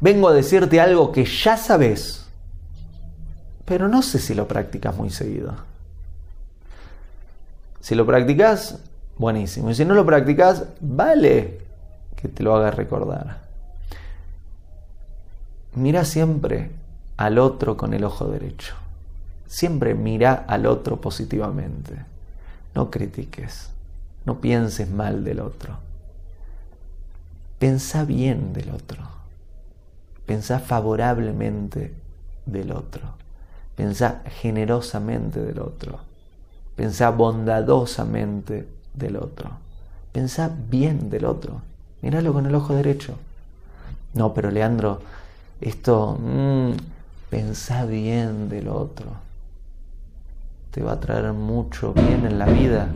vengo a decirte algo que ya sabes, pero no sé si lo practicas muy seguido. Si lo practicas, buenísimo. Y si no lo practicas, vale que te lo hagas recordar. Mira siempre al otro con el ojo derecho. Siempre mira al otro positivamente. No critiques. No pienses mal del otro. Pensa bien del otro. Pensa favorablemente del otro. Pensa generosamente del otro. Pensa bondadosamente del otro. Pensa bien del otro. Míralo con el ojo derecho. No, pero Leandro, esto, mmm, pensá bien del otro. Te va a traer mucho bien en la vida.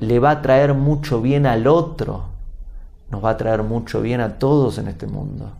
Le va a traer mucho bien al otro. Nos va a traer mucho bien a todos en este mundo.